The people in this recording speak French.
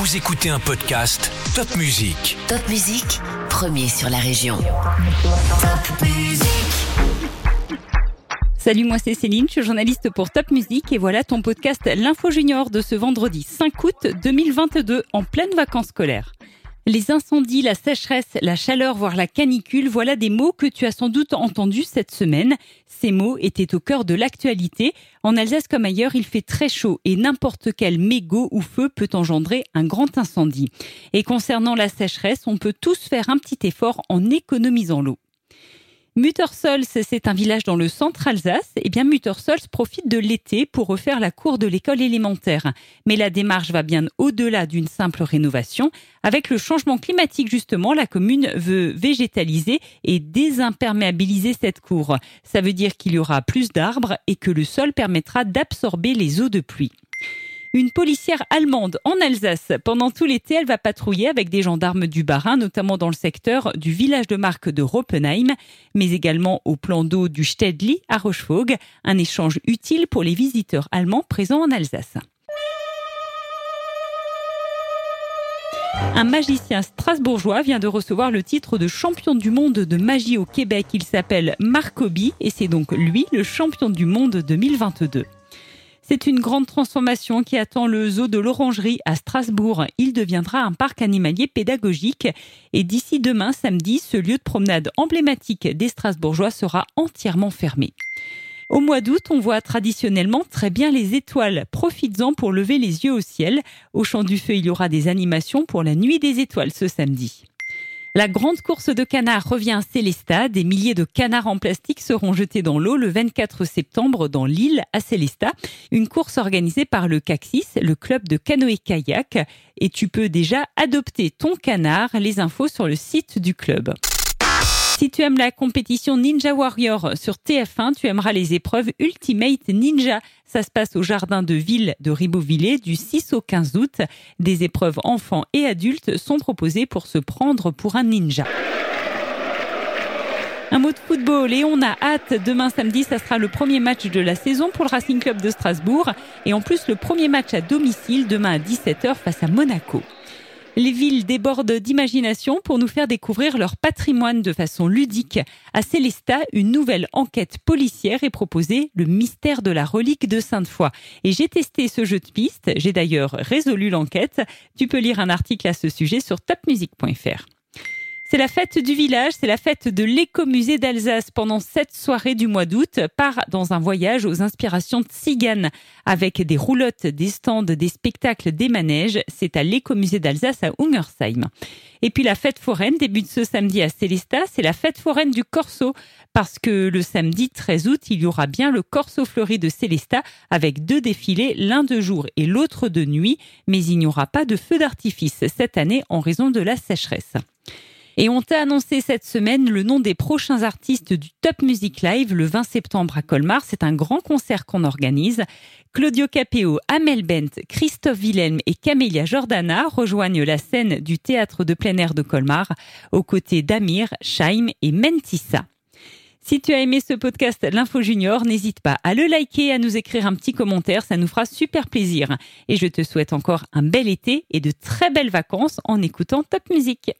Vous écoutez un podcast Top Music. Top Musique, premier sur la région. Top Musique. Salut, moi c'est Céline, je suis journaliste pour Top Music et voilà ton podcast L'Info Junior de ce vendredi 5 août 2022 en pleine vacances scolaires. Les incendies, la sécheresse, la chaleur, voire la canicule, voilà des mots que tu as sans doute entendus cette semaine. Ces mots étaient au cœur de l'actualité. En Alsace comme ailleurs, il fait très chaud et n'importe quel mégot ou feu peut engendrer un grand incendie. Et concernant la sécheresse, on peut tous faire un petit effort en économisant l'eau. Muttersols, c'est un village dans le centre Alsace. Eh bien, Muttersols profite de l'été pour refaire la cour de l'école élémentaire. Mais la démarche va bien au-delà d'une simple rénovation. Avec le changement climatique, justement, la commune veut végétaliser et désimperméabiliser cette cour. Ça veut dire qu'il y aura plus d'arbres et que le sol permettra d'absorber les eaux de pluie une policière allemande en Alsace. Pendant tout l'été, elle va patrouiller avec des gendarmes du Bas-Rhin, notamment dans le secteur du village de marque de Roppenheim, mais également au plan d'eau du Stedli à Rochefoucauld. Un échange utile pour les visiteurs allemands présents en Alsace. Un magicien strasbourgeois vient de recevoir le titre de champion du monde de magie au Québec. Il s'appelle Marcobi et c'est donc lui le champion du monde 2022. C'est une grande transformation qui attend le zoo de l'Orangerie à Strasbourg. Il deviendra un parc animalier pédagogique et d'ici demain samedi, ce lieu de promenade emblématique des Strasbourgeois sera entièrement fermé. Au mois d'août, on voit traditionnellement très bien les étoiles. Profites-en pour lever les yeux au ciel. Au Champ du Feu, il y aura des animations pour la Nuit des étoiles ce samedi. La grande course de canards revient à Célestat. Des milliers de canards en plastique seront jetés dans l'eau le 24 septembre dans l'île à Célestat. Une course organisée par le CAXIS, le club de canoë-kayak. Et tu peux déjà adopter ton canard. Les infos sur le site du club. Si tu aimes la compétition Ninja Warrior sur TF1, tu aimeras les épreuves Ultimate Ninja. Ça se passe au jardin de ville de Ribeauvillé du 6 au 15 août. Des épreuves enfants et adultes sont proposées pour se prendre pour un ninja. Un mot de football et on a hâte. Demain samedi, ça sera le premier match de la saison pour le Racing Club de Strasbourg. Et en plus, le premier match à domicile demain à 17h face à Monaco. Les villes débordent d'imagination pour nous faire découvrir leur patrimoine de façon ludique. À Célestat, une nouvelle enquête policière est proposée, le mystère de la relique de Sainte-Foy. Et j'ai testé ce jeu de piste, j'ai d'ailleurs résolu l'enquête. Tu peux lire un article à ce sujet sur topmusic.fr. C'est la fête du village, c'est la fête de l'écomusée d'Alsace pendant cette soirée du mois d'août. Part dans un voyage aux inspirations tziganes avec des roulottes, des stands, des spectacles, des manèges. C'est à l'écomusée d'Alsace à Ungersheim. Et puis la fête foraine débute ce samedi à Célestat. C'est la fête foraine du Corso parce que le samedi 13 août, il y aura bien le Corso fleuri de Célestat avec deux défilés, l'un de jour et l'autre de nuit. Mais il n'y aura pas de feu d'artifice cette année en raison de la sécheresse. Et on t'a annoncé cette semaine le nom des prochains artistes du Top Music Live le 20 septembre à Colmar. C'est un grand concert qu'on organise. Claudio Capeo, Amel Bent, Christophe Wilhelm et Camélia Jordana rejoignent la scène du théâtre de plein air de Colmar aux côtés d'Amir, Shaim et Mentissa. Si tu as aimé ce podcast L'Info Junior, n'hésite pas à le liker, à nous écrire un petit commentaire, ça nous fera super plaisir. Et je te souhaite encore un bel été et de très belles vacances en écoutant Top Music.